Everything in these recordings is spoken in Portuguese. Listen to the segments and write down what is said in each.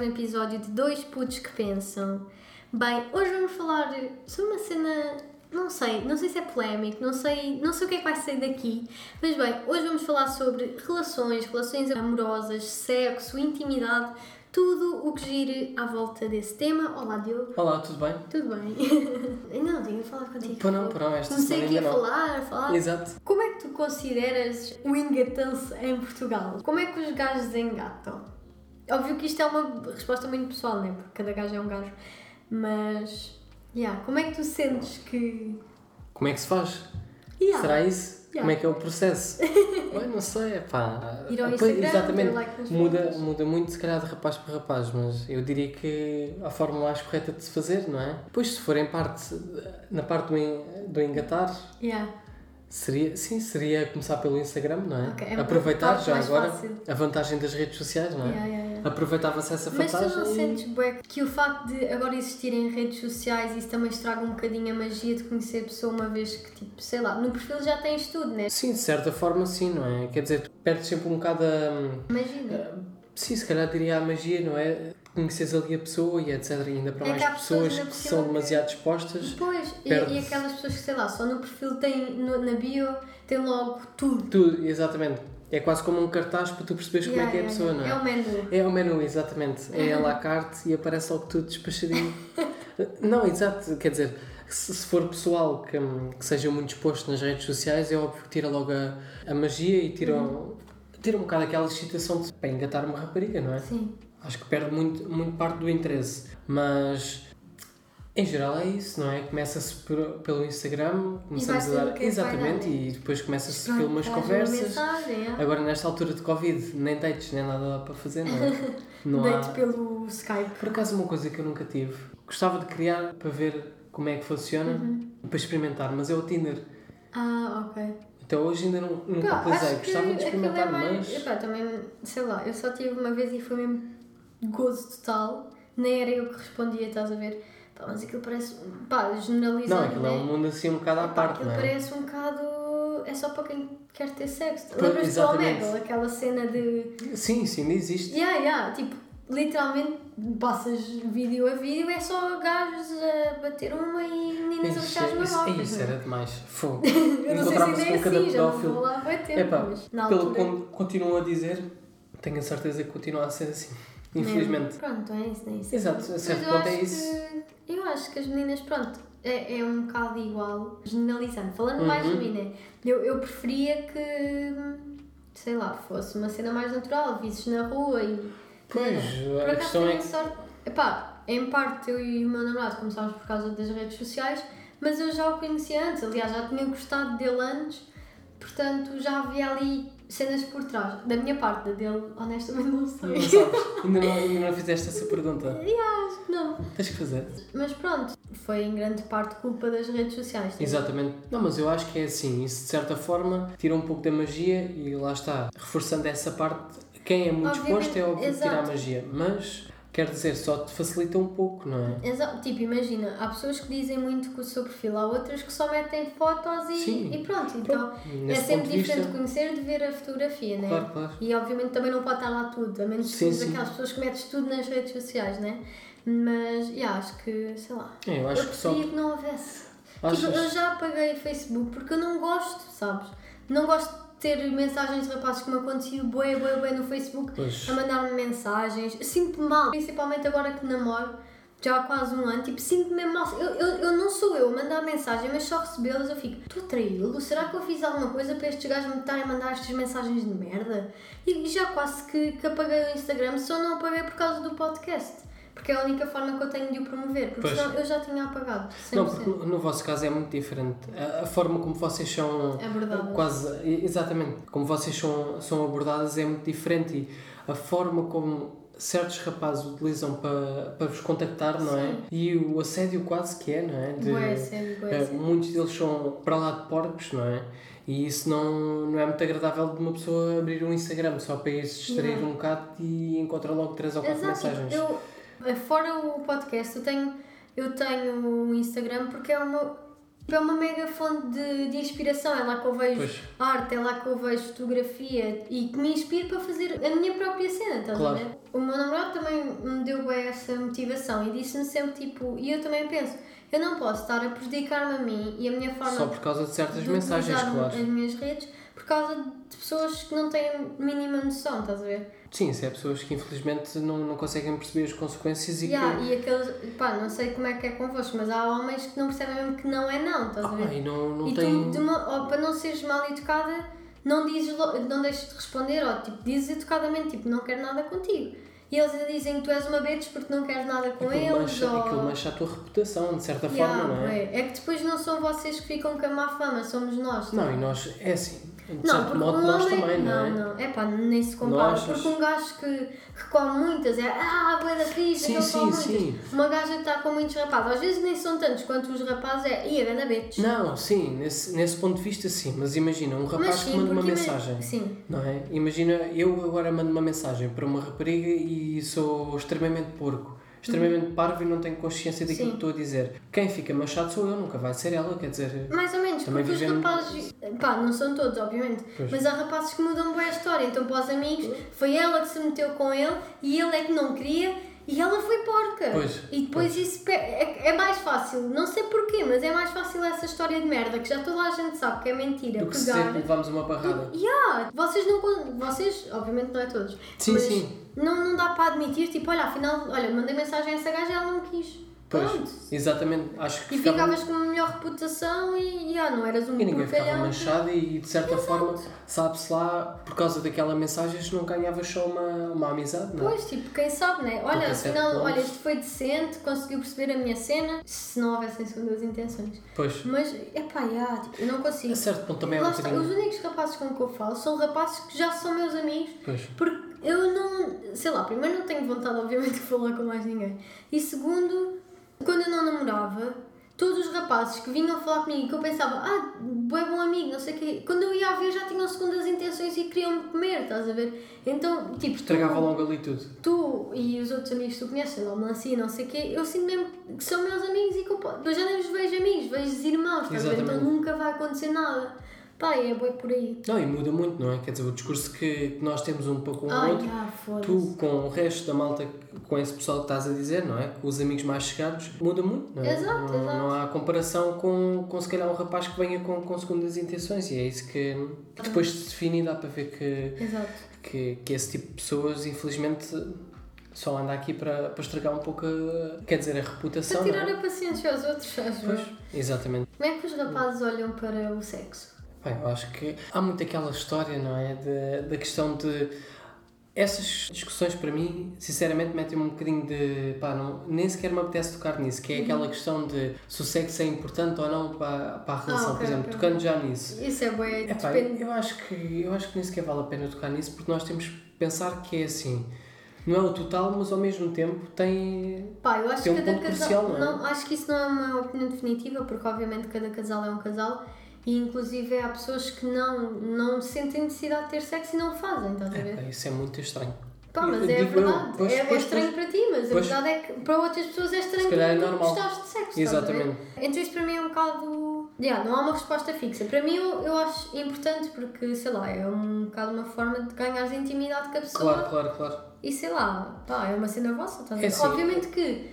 mais um episódio de Dois Putos que Pensam. Bem, hoje vamos falar sobre uma cena, não sei, não sei se é polémico, não sei, não sei o que é que vai sair daqui, mas bem, hoje vamos falar sobre relações, relações amorosas, sexo, intimidade, tudo o que gire à volta desse tema. Olá, Diogo. Olá, tudo bem? Tudo bem? ainda não tinha falado contigo. Pô, não, pô, não, esta Comecei semana aqui a ainda não. falar, falar. Exato. Como é que tu consideras o engatanço em Portugal? Como é que os gajos engatam? Óbvio que isto é uma resposta muito pessoal, né? Porque cada gajo é um gajo. Mas, yeah, como é que tu sentes que. Como é que se faz? Yeah. Será isso? Yeah. Como é que é o processo? Bem, não sei, pá. Ir ao Instagram, exatamente. like muda, fotos. muda muito, se calhar, de rapaz para rapaz, mas eu diria que a forma mais correta de se fazer, não é? Pois, se for em parte, na parte do, do engatar, Yeah. Seria, sim, seria começar pelo Instagram, não é? Ok, é Aproveitar já agora fácil. a vantagem das redes sociais, não é? Yeah, yeah, yeah. Aproveitava-se essa Mas tu vantagem. não e- sentes, bué, que o facto de agora existirem redes sociais isso também estraga um bocadinho a magia de conhecer a pessoa uma vez que, tipo, sei lá, no perfil já tens tudo, né? Sim, de certa forma, sim, não é? Quer dizer, tu perdes sempre um bocado a. Imagina. Sim, se calhar diria a magia, não é? Conheces ali a pessoa e etc. E ainda para É mais pessoas pessoas que são demasiado expostas. Pois, e, e aquelas pessoas que, sei lá, só no perfil têm, no- na bio, têm logo tudo. Tudo, exatamente. É quase como um cartaz para tu perceberes como é que é a Yeah, pessoa, yeah, não é? É o menu. É o menu, exatamente. É a la carte e aparece logo tudo despachadinho. não, exato. Quer dizer, se, se for pessoal que, que seja muito exposto nas redes sociais, é óbvio que tira logo a, a magia e tira, um- tira um bocado aquela excitação de, para engatar uma rapariga, não é? Sim. Acho que perde muito, muito parte do interesse. Mas em geral é isso, não é? Começa-se pelo Instagram, começamos a dar. é Exatamente, dar, e depois começa-se pelas conversas. Mensagem, é. Agora nesta altura de Covid, nem dates, nem nada dá para fazer, não é? Não há... Deito pelo Skype. Por acaso uma coisa que eu nunca tive. Gostava de criar para ver como é que funciona, Uhum. para experimentar, mas é o Tinder. Ah, ok. Até hoje ainda não, nunca utilizei. Gostava de aquilo experimentar, é mais... mas. Epá, também, sei lá, eu só tive uma vez e foi mesmo gozo total. Nem era eu que respondia, estás a ver? Pá, mas aquilo parece... Pá, generalizando, Não, aquilo é né? um mundo assim um bocado à Epá, parte, aquilo não é? parece um bocado... É só para quem quer ter sexo. Lembras-te do. Omegle? Aquela cena de... Sim, sim, ainda existe. Yeah, yeah, tipo, literalmente passas vídeo a vídeo, é só gajos a bater uma e meninas a deixar as isso, marocas. isso é? era demais. Fogo. Eu não sei se ainda é assim, já não vou lá tempo, Epá, mas pelo altura... que continuam a dizer, tenho a certeza que continua a ser assim. Infelizmente. Pronto, é isso, é isso. Exato, a certo ponto é isso. que- eu acho que as meninas, pronto, é, é um bocado igual, generalizando. Falando mais de Uhum. mim, né? Eu, eu preferia que, sei lá, fosse uma cena mais natural, visses na rua e. Pois, Né? Por acaso é sorte. Epá, em parte eu e o meu namorado começámos por causa das redes sociais, mas eu já o conhecia antes, aliás, já tinha gostado dele antes, portanto já havia ali cenas por trás. Da minha parte, da dele, honestamente não sei. Não sabes? Ainda não, ainda não fizeste essa pergunta. Acho que não. Tens que fazer. Mas pronto, foi em grande parte culpa das redes sociais. tipo. Exatamente. Não, mas eu acho que é assim. Isso de certa forma tira um pouco da magia e lá está. Reforçando essa parte, quem é muito Obviamente, exposto é óbvio que tira a magia. Mas quer dizer, só te facilita um pouco, não é? Exato, tipo, imagina, há pessoas que dizem muito com o seu perfil, há outras que só metem fotos e, Sim. e pronto. Então é sempre diferente vista. conhecer de ver a fotografia, né? Claro, claro. E obviamente também não pode estar lá tudo, a menos que sejas aquelas pessoas que metes tudo nas redes sociais, né? Mas, yeah, acho que, sei lá. É, eu acho que só. que não houvesse. Achas? Tipo, eu já apaguei o Facebook porque eu não gosto, sabes? Não gosto ter mensagens de rapazes que me aconteciam bué, bué, bué no Facebook Pois. a mandar-me mensagens. Sinto-me mal, principalmente agora que namoro, já há quase um ano, tipo, sinto-me mesmo mal. Eu, eu, eu não sou eu a mandar mensagem, mas só recebê-las eu fico, estou a traí-lo? Será que eu fiz alguma coisa para estes gajos me estarem a mandar estas mensagens de merda? E já quase que, que apaguei o Instagram, só não apaguei por causa do podcast. Porque é a única forma que eu tenho de o promover, porque Pois. senão eu já tinha apagado. 100%. Não, porque no- vosso caso é muito diferente. A, a forma como vocês são Abordadas. quase e- exatamente como vocês são, são abordadas é muito diferente e a forma como certos rapazes utilizam para, para vos contactar, não é? Sim. E o assédio quase que é, não é? De- Bué sério, bué eh, muitos deles são para lá de porcos, não é? E isso não, não é muito agradável de uma pessoa abrir um Instagram só para ir se distrair Não. um bocado e encontrar logo três ou quatro Exato, mensagens. eu, eh, fora o podcast, eu tenho, eu tenho o Instagram porque é uma, é uma mega fonte de, de inspiração. É lá que eu vejo Pois. arte, é lá que eu vejo fotografia e que me inspira para fazer a minha própria cena, estás Claro. a ver? O meu namorado também me deu bem essa motivação e disse-me sempre tipo, e eu também penso, eu não posso estar a prejudicar-me a mim e a minha forma Só por causa de certas de mensagens, claro. as minhas redes por causa de pessoas que não têm a mínima noção, estás a ver? Sim, isso é pessoas que infelizmente não, não conseguem perceber as consequências e Yeah, que. e aqueles, pá, não sei como é que é convosco, mas há homens que não percebem mesmo que não é não, estás a ver? Ah, e não, não e tem. tu, de uma- ó, para não seres mal educada, não, dizes, não deixes de responder, ou tipo, dizes educadamente, tipo, não quero nada contigo. E eles ainda dizem que tu és uma bitch porque não queres nada com Aquilo eles, mancha, ou... aquilo mancha a tua reputação, de certa Yeah, forma, não é? bué. é que depois não são vocês que ficam com a má fama, somos nós. Não, tá? e nós, é assim, de Não, certo porque modo um nós homem, também, não, não, é? não, é pá, nem se compara. Porque um gajo que, que come muitas é ah, boa da fixe, Sim, sim, come sim. muitas. Uma gaja que está com muitos rapazes, às vezes nem são tantos quanto os rapazes, é ia, ganda bitch. Não, sim, nesse, nesse ponto de vista sim, mas imagina, um rapaz Mas que sim, manda uma ima- mensagem, Sim, não é? Imagina, eu agora mando uma mensagem para uma rapariga e sou extremamente porco, extremamente parvo e não tenho consciência daquilo Sim. que estou a dizer. Quem fica machado sou eu, nunca vai ser ela, quer dizer... mais ou menos, Também porque os rapazes, pá, não são todos, obviamente, Pois. mas há rapazes que mudam bem a história. Então, para os amigos, foi ela que se meteu com ele e ele é que não queria e ela foi porca. Pois, E depois isso pe- é, é mais fácil, não sei porquê, mas é mais fácil essa história de merda que já toda a gente sabe que é mentira. Do que pegar. levamos uma barrada. Yeah, vocês não vocês, obviamente não é todos, Sim, sim. Não, não dá para admitir, tipo, olha, afinal, olha, mandei mensagem a essa gaja e ela não quis. Pois, Pronto. exatamente, acho que E ficava... ficavas com uma melhor reputação e, yeah, não eras um E ninguém ficava manchado e de certa forma, sabe-se lá, por causa daquela mensagem, não ganhavas só uma, uma amizade, não é? Pois, tipo, quem sabe, né? Olha, Porque afinal, olha, isto foi decente, conseguiu perceber a minha cena, se não houvessem segundas intenções. Pois, Mas, é pá, yeah, tipo, eu não consigo. a certo ponto também é um bocadinho... os únicos rapazes com que eu falo são rapazes que já são meus amigos Pois, Porque eu não. Sei lá, primeiro não tenho vontade, obviamente, de falar com mais ninguém. E segundo, quando eu não namorava, todos os rapazes que vinham falar comigo, que eu pensava, ah, é bom amigo, não sei o quê, quando eu ia a ver já tinham segundas intenções e queriam-me comer, estás a ver? Então, tipo, estragava tu, logo ali tudo. tu e os outros amigos que tu conheces, lá, o Melancia, não sei o quê, eu sinto mesmo que são meus amigos e que eu, eu já nem os vejo amigos, vejo irmãos, estás a ver? Então nunca vai acontecer nada. Pá, é boi por aí. Não, e muda muito, não é? Quer dizer, o discurso que nós temos um pouco um ao Ai, outro, ah, foda-se. tu com o resto da malta, com esse pessoal que estás a dizer, não é? Com os amigos mais chegados, muda muito, não é? Exato, não, exato. não há comparação com, com se calhar um rapaz que venha com, com segundas intenções e é isso que, que depois se define e dá para ver que, Exato. que, que esse tipo de pessoas, infelizmente, só anda aqui para, para estragar um pouco, a, quer dizer, a reputação, Para tirar é? a paciência aos outros, acho Pois, eu. exatamente. Como é que os rapazes olham para o sexo? Bem, eu acho que há muito aquela história, não é? De, da questão de. Essas discussões, para mim, sinceramente, metem-me um bocadinho de. pá, não, nem sequer me apetece tocar nisso, Uhum. que é aquela questão de se o sexo é importante ou não para, para a relação. Ah, ok, Por exemplo, ok. tocando já nisso. Isso é bué, Epá, depende. eu, acho que, eu acho que nem sequer vale a pena tocar nisso porque nós temos que pensar que é assim. Não é o total, mas ao mesmo tempo tem. Pá, eu acho tem que um cada ponto casal. crucial, não é? acho que isso não é uma opinião definitiva, porque obviamente cada casal é um casal e inclusive há pessoas que não, não sentem necessidade de ter sexo e não fazem, estás a ver? Epá, isso é muito estranho. Pá, mas Eu é eu, verdade. pois, é, é pois, estranho para ti, mas a pois. verdade é que para outras pessoas é estranho Se calhar é normal. gostares de sexo. ver? Exatamente. Então isso para mim é um bocado. Yeah, não há uma resposta fixa. Para mim eu, eu acho importante porque, sei lá, é um bocado uma forma de ganhares intimidade com a pessoa. Claro, claro, claro. E sei lá, pá, é uma cena vossa, estás a ver? É assim. Obviamente que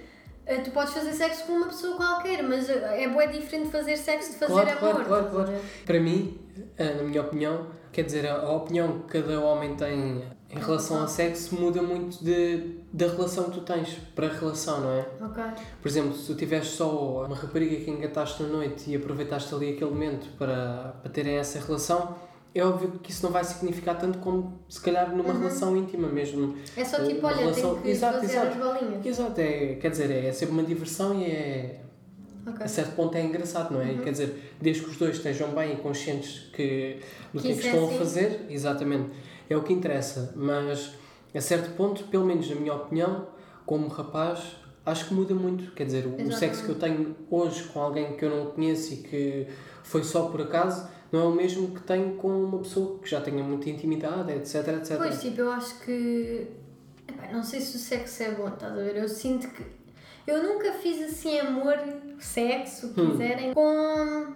tu podes fazer sexo com uma pessoa qualquer, mas eh, é bué diferente fazer sexo de fazer Claro, amor. claro, claro, claro. Para mim, eh, na minha opinião, quer dizer, a opinião que cada homem tem em relação ao sexo muda muito de, da relação que tu tens para a relação, não é? Ok. Por exemplo, se tu tiveres só uma rapariga que engataste na noite e aproveitaste ali aquele momento para, para terem essa relação, é óbvio que isso não vai significar tanto como se calhar numa relação íntima mesmo. É só tipo, olha, relação- tenho que Exato, exato. as bolinhas. Exato, é, quer dizer, é sempre uma diversão e é, Ok. a certo ponto é engraçado, não é? Uhum. Quer dizer, desde que os dois estejam bem e conscientes que, do que, Que é que isso é estão a assim. fazer, exatamente, é o que interessa. Mas a certo ponto, pelo menos na minha opinião, como rapaz, acho que muda muito. Quer dizer, o- o sexo que eu tenho hoje com alguém que eu não conheço e que foi só por acaso, não é o mesmo que tenho com uma pessoa que já tenha muita intimidade, etc, etc. Pois, tipo, eu acho que. epá, não sei se o sexo é bom, estás a ver? Eu sinto que. Eu nunca fiz assim amor, sexo, o que Hum. quiserem, com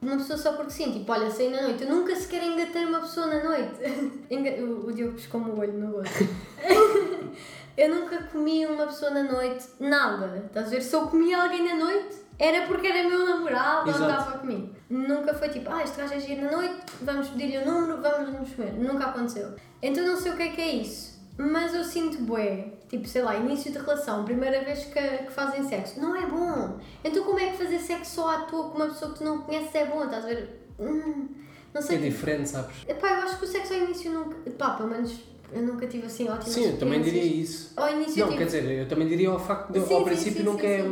uma pessoa só porque sim. Tipo, olha, saí na noite. Eu nunca sequer engatei uma pessoa na noite. O, o Diogo piscou-me o olho no outro. eu nunca comi uma pessoa na noite, nada. Estás a ver? Se eu comia alguém na noite, era porque era meu namorado Exato. andava comigo. Nunca foi tipo, ah, este gajo é giro na noite, vamos pedir-lhe o número, vamos nos comer. Nunca aconteceu. Então não sei o que é que é isso. Mas eu sinto bué, tipo, sei lá, início de relação, primeira vez que, que fazem sexo. Não é bom. Então como é que fazer sexo só à toa com uma pessoa que tu não conheces é bom? Estás a ver? Hum, não É sei. diferente, sabes? Epá, eu acho que o sexo ao início nunca. Pá, pelo menos eu nunca tive assim ótimas Sim, eu também diria isso. Ao início Não, tipo, quer dizer, eu também diria ao facto de Sim, ao sim, princípio sim, nunca é.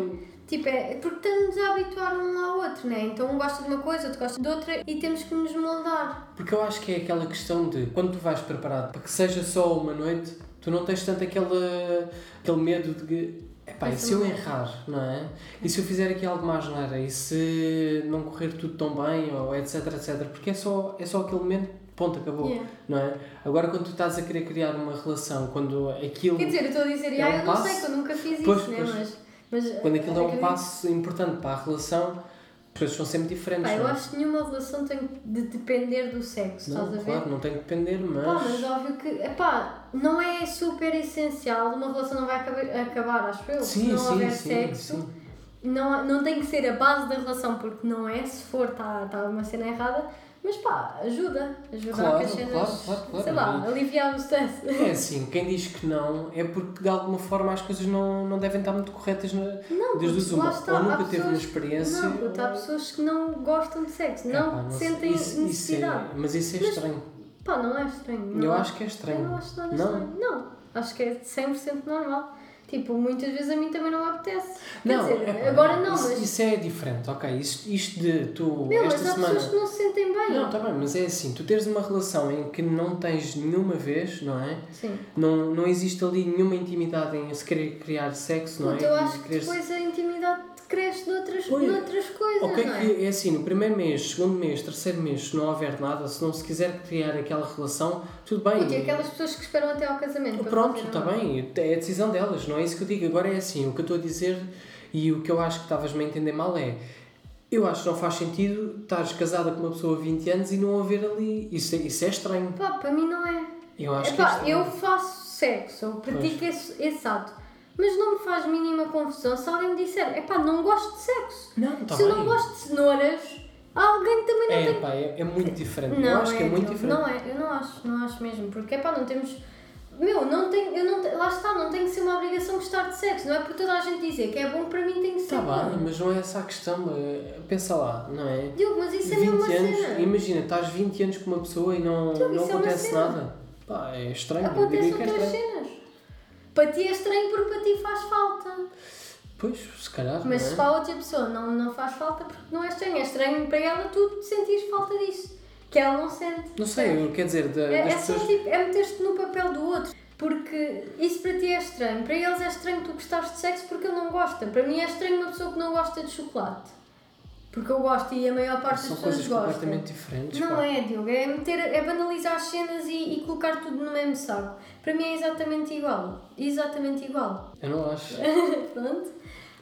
Tipo, é porque estamos a habituar um ao outro, né? Então um gosta de uma coisa, outro gosta de outra e temos que nos moldar. Porque eu acho que é aquela questão de quando tu vais preparado para que seja só uma noite, tu não tens tanto aquele, aquele medo de que. Epá, e se eu errar, não é? E se eu fizer aqui algo mais nada? E se não correr tudo tão bem? Ou etc, etc. Porque é só, é só aquele momento, ponto, acabou. Yeah. Não é? Agora, quando tu estás a querer criar uma relação, quando aquilo. Quer dizer, eu estou a dizer, É ah, um eu não passo. sei que eu nunca fiz Pois, isso, né? pois. Mas, mas. Quando aquilo é um passo importante para a relação, as coisas são sempre diferentes. Pá, eu é? acho que nenhuma relação tem de depender do sexo, Não, estás a ver? claro, não tem que depender, mas. Pá, mas óbvio que, epá, não é super essencial, uma relação não vai acabar, acabar acho eu, se Sim, não sim, houver sim, sexo. sim. Não, não tem que ser a base da relação, porque não é, se for está tá uma cena errada, mas pá, ajuda, ajuda Claro, a que as cenas, claro, claro, claro. sei lá, aliviar o stress. É assim, quem diz que não é porque de alguma forma as coisas não, não devem estar muito corretas na, Não, desde o está, Ou nunca teve uma pessoas- experiência. Não, porque há pessoas que não gostam de sexo, não, sei. sentem Isso- isso necessidade. é- mas isso é Mas- estranho. Pá, não é estranho. Eu não. acho que é estranho. Eu não acho nada Não? estranho. Não, acho que é 100% normal. Tipo, muitas vezes a mim também não me apetece. Quer Não, dizer, epá, agora não, isso, mas. isso é diferente, ok. Isto, isto de tu, Meu, esta mas há semana. pessoas que não se sentem bem. Não, tá bem, mas é assim, tu teres uma relação em que não tens nenhuma vez, não é? Sim. Não, não existe ali nenhuma intimidade em se querer criar sexo, não é? Puta, eu E acho que depois a intimidade cresce noutras, Pois. noutras coisas, Ok, não é? que é assim, no primeiro mês, segundo mês, terceiro mês, se não houver nada, se não se quiser criar aquela relação, tudo bem. Puta, e aquelas pessoas que esperam até ao casamento. Pronto, está é? bem, é a decisão delas, não é isso que eu digo. Agora é assim, o que eu estou a dizer e o que eu acho que estavas-me a entender mal é. Eu acho que não faz sentido estares casada com uma pessoa há 20 anos e não haver ali. Isso é, isso é estranho. Pá, para mim não é. Eu acho que é Epá, estranho. eu faço sexo, eu pratico esse, esse ato. Mas não me faz mínima confusão se alguém me disser, epá, não gosto de sexo. Não, está se eu bem. não gosto de cenouras, alguém também não É, tem pá, é, é muito diferente. Não, eu acho que é muito Diogo, diferente. Não é, eu não acho, não acho mesmo. Porque, pá, não temos... Meu, não tem, eu não, te- lá está, não tem que ser uma obrigação gostar de sexo. Não é por toda a gente dizer que é bom, para mim tem que ser Está bom. bem, mas não é essa a questão. é- Pensa lá, não é? Diogo, mas isso é 20 mesmo uma anos, cena. imagina, estás 20 anos com uma pessoa e não, não isso é uma acontece cena. nada. Pá, é estranho. eu Acontecem diria que é outras estranho. cenas. Para ti é estranho porque para ti faz falta. Pois, se calhar. Mas não se é? para a outra pessoa não, não faz falta porque não é estranho. É estranho para ela tu sentires falta disso. Que ela não sente. Não sei, eu, quer dizer, da, É, é só pessoas. tipo, é meter-te no papel do outro. Porque isso para ti é estranho. Para eles é estranho tu gostares de sexo porque ele não gosta. Para mim é estranho uma pessoa que não gosta de chocolate. Porque eu gosto e a maior parte São das pessoas coisas gosta. completamente diferentes. Não pá. é, Diogo. É, meter, é banalizar as cenas e, e colocar tudo no mesmo saco. Para mim é exatamente igual. Exatamente igual. Eu não acho. Pronto.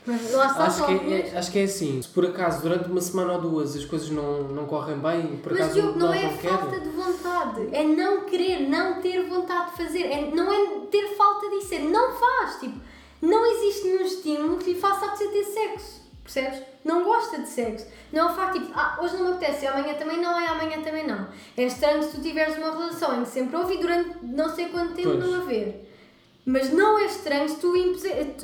Mas lá está Acho que, alguns- é, acho que é assim, se por acaso durante uma semana ou duas as coisas não, não correm bem, por Mas acaso Diogo, não é não falta querem, de vontade, é não querer, não ter vontade de fazer, é, não é ter falta disso, é não faz, tipo, não existe nenhum estímulo que lhe faça apetecer ter sexo, percebes? Não gosta de sexo, não é o facto tipo, ah, hoje não me apetece, e amanhã também não, e amanhã também não. É estranho se tu tiveres uma relação em que sempre houve e durante não sei quanto tempo Pois. não haver. Mas não é estranho se tu,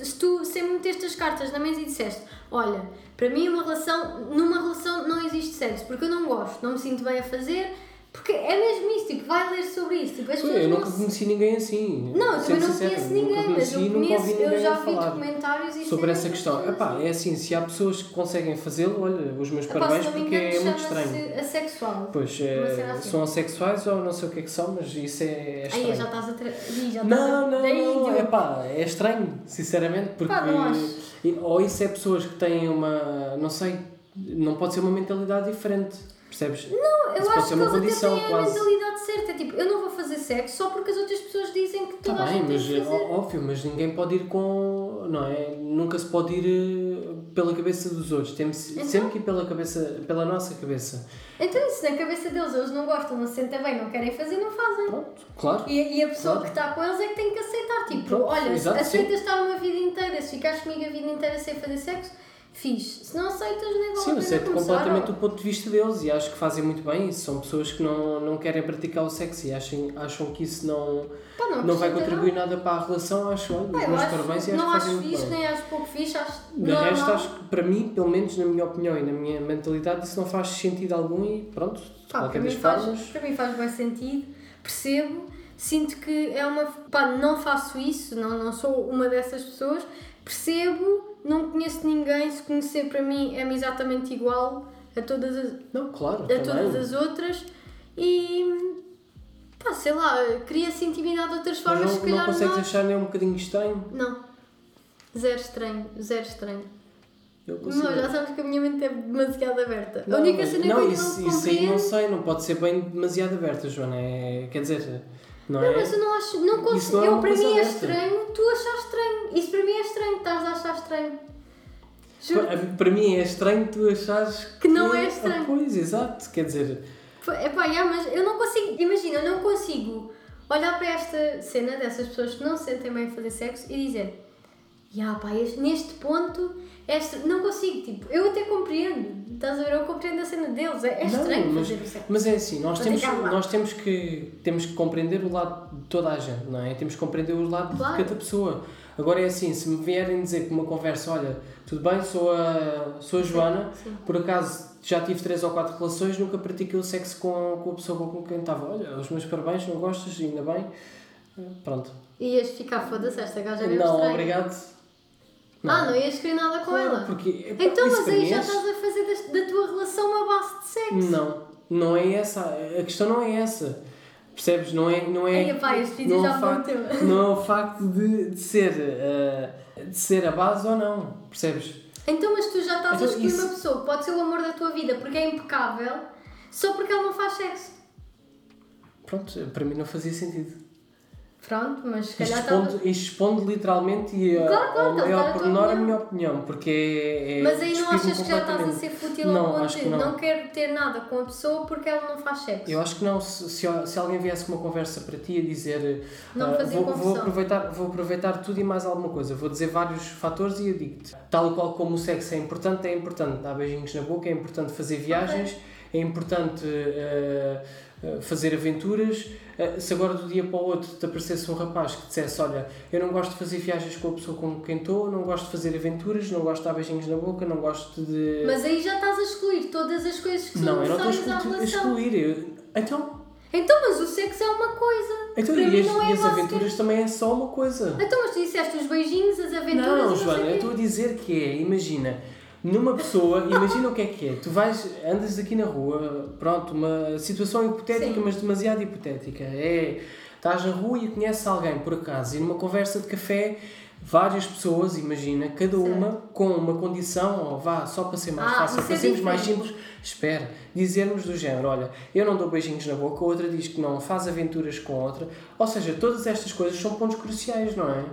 se tu sempre meteste as cartas na mesa e disseste: Olha, para mim uma relação, numa relação não existe sexo, porque eu não gosto, não me sinto bem a fazer, porque é mesmo isso, tipo, vai ler sobre isso. Tipo, as eu nunca se- conheci ninguém assim. Não, eu também não sincero, conheço nunca ninguém, mas conheci, eu nunca conheço, eu já vi documentários e sobre essa questão. Epá, é assim, se há pessoas que conseguem fazê-lo, olha, os meus Epá, parabéns porque é muito estranho. assexual. Pois, é, assim. são assexuais ou não sei o que é que são, mas isso é, é Aí estranho. já estás a. Tra... Já Não, não, não, é pá, é estranho, sinceramente, porque. Pá, não acho. Ou isso é pessoas que têm uma. Não sei, não pode ser uma mentalidade diferente, percebes? Não, eu Isso acho que uma eles até têm a quase. mentalidade certa. Tipo, eu não vou fazer sexo só porque as outras pessoas dizem que Está toda a bem, gente mas tem que é fazer. óbvio, mas ninguém pode ir com. Não é? Nunca se pode ir eh, pela cabeça dos outros, temos Então? sempre que ir pela, cabeça, pela nossa cabeça. Então, isso na cabeça deles, eles não gostam, não se sentem bem, não querem fazer, não fazem. Pronto, claro. E, e a pessoa Claro. que está com eles é que tem que aceitar. Tipo, Pronto, olha, aceitas estar uma vida inteira, se ficares comigo a vida inteira sem fazer sexo, fixe. Se não aceitas, nem vale Sim, eu pena aceito completamente ó. o ponto de vista deles e acho que fazem muito bem isso. São pessoas que não, não querem praticar o sexo e acham, acham que isso não, Pá, não, não vai contribuir nada para a relação. Acho, olha, Pá, meus acho- parabéns e acho não que acho fazem muito fixe, bem. nem acho pouco fixe, acho De normal. resto, acho que para mim, pelo menos na minha opinião e na minha mentalidade, isso não faz sentido algum e pronto, Pá, para, qualquer mim das faz, formas. para mim faz bem sentido, percebo, sinto que é uma. Pá, não faço isso, não, não sou uma dessas pessoas, percebo, não conheço ninguém, se conhecer para mim é-me exatamente igual a todas as, Não, claro, a também. todas as outras e. pá, sei lá, cria-se intimidade de outras Mas formas, não, se não calhar consegues nós- achar nem um bocadinho estranho? Não. Zero estranho, zero estranho. Eu consigo. Não, já sabes que a minha mente é demasiado aberta. Não, a única cena não, que eu isso, não isso aí não sei, não pode ser bem demasiado aberta, Joana. É, quer dizer, não, Não, é? mas eu não acho. Não consigo. É eu, para mim é estranho, tu achas estranho. Isso para mim é estranho, estás a achar estranho. Juro. Pa- Para mim é estranho tu achares Que não é estranho. Ah, pois, exato, quer dizer, É pá, yeah, mas eu não consigo. Imagina, eu não consigo olhar para esta cena dessas pessoas que não se sentem bem a fazer sexo e dizer. Ya, pá, este- neste ponto, esta, não consigo, tipo, eu até compreendo, estás a ver, eu compreendo a cena deles, é, é Não, estranho mas, fazer o sexo. mas é assim, nós temos, nós temos, que, temos que compreender o lado de toda a gente, não é? Temos que compreender o lado Claro. de cada pessoa. Agora é assim, se me vierem dizer que uma conversa, olha, tudo bem, sou a, sou a Joana, Sim. por acaso já tive três ou quatro relações, nunca pratiquei o sexo com, com a pessoa com quem estava. Olha, os meus parabéns, não gostas, ainda bem. Pronto. Ias ficar, foda-se, esta gaja é Não, estranha. obrigado. Ah, não ias querer nada com Claro, ela? Porque, Então, mas aí já é- estás a fazer das- da, tua relação uma base de sexo. Não, não é essa. A questão não é essa. Percebes? Não é. Não é Ai, epá, este vídeo não é já facto. Não é o facto de, de, ser, eh, de ser a base ou não. Percebes? Então, mas tu já estás Então, a escolher isso- uma pessoa que pode ser o amor da tua vida porque é impecável só porque ela não faz sexo. Pronto, para mim não fazia sentido. Pronto, mas se Isto calhar estava. expondo, isto literalmente e Claro, claro, ao estás a dar maior a tua pormenor a minha opinião, porque é. é Mas aí não achas que já estás a ser fútil Não, ao ponto acho que não. não quero ter nada com a pessoa porque ela não faz sexo. Eu acho que não, se, se, se alguém viesse com uma conversa para ti a dizer Não fazia vou, vou, aproveitar, vou aproveitar tudo e mais alguma coisa, vou dizer vários fatores e eu digo-te, tal qual como o sexo é importante, é importante dar beijinhos na boca, é importante fazer viagens, é importante ah, fazer aventuras. Ah, se agora do dia para o outro te aparecesse um rapaz que dissesse, olha, eu não gosto de fazer viagens com a pessoa com quem estou, não gosto de fazer aventuras, não gosto de dar beijinhos na boca, não gosto de... Mas aí já estás a excluir todas as coisas que são não, eu não estou a excluir, eu- Então, Então, mas o sexo é uma coisa. Então, Para e as, é e as aventuras também é só uma coisa. Então, mas tu disseste os beijinhos, as aventuras Não, não Joana, eu estou a dizer que é, imagina, numa pessoa, imagina o que é que é. Tu vais, andas aqui na rua, pronto, uma situação hipotética, Sim. mas demasiado hipotética. É, estás na rua e conheces alguém, por acaso, e numa conversa de café, várias pessoas, imagina, cada uma com uma condição, ou vá, só para ser mais Ah, fácil, isso para é sermos mais simples, espera, dizermos do género, olha, eu não dou beijinhos na boca, outra diz que não faz aventuras com outra. Ou seja, todas estas coisas são pontos cruciais, não é?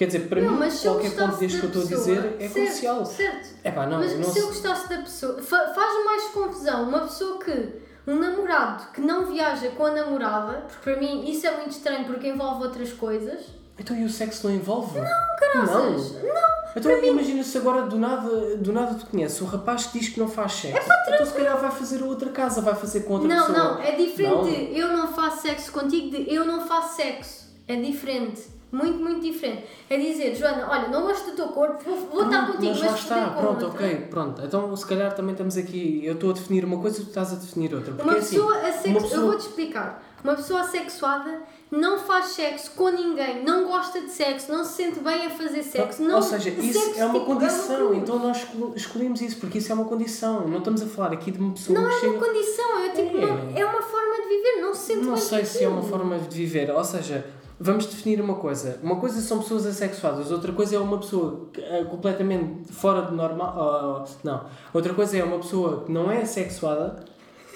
Quer dizer, para Não, mim, qualquer ponto deste que eu estou a dizer é certo, crucial. Certo. É pá, não, Mas não se eu gostasse da pessoa, fa- faz mais confusão uma pessoa que, um namorado que não viaja com a namorada, porque para mim isso é muito estranho porque envolve outras coisas. Então e o sexo não envolve? Não, Caraças, Não. Então imagina se agora do nada, do nada tu conheces um rapaz que diz que não faz sexo. então se calhar vai fazer a outra casa, vai fazer com outra Não, pessoa. não, é diferente Não. de eu não faço sexo contigo de eu não faço sexo. É diferente. Muito, muito diferente. É dizer, Joana, olha, não gosto do teu corpo, vou, vou estar contigo, mas mas, lá está, pronto, outra. ok, pronto. Então se calhar também estamos aqui, eu estou a definir uma coisa e tu estás a definir outra. Porque Uma é assim, pessoa, eu pessoa- vou-te explicar. Uma pessoa assexuada não faz sexo com ninguém, não gosta de sexo, não se sente bem a fazer sexo. Não, Ou seja, isso sexo, é uma tipo, condição, então nós escol- escolhemos isso, porque isso é uma condição. Não estamos a falar aqui de uma pessoa Não que é chega. uma condição, é, tipo, É. não- é uma forma de viver, não se sente Não bem sei com se é uma forma de viver. Ou seja, vamos definir uma coisa. Uma coisa são pessoas assexuadas, outra coisa é uma pessoa é completamente fora de normal. ah, não. Outra coisa é uma pessoa que não é assexuada,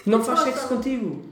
não faz sexo contigo.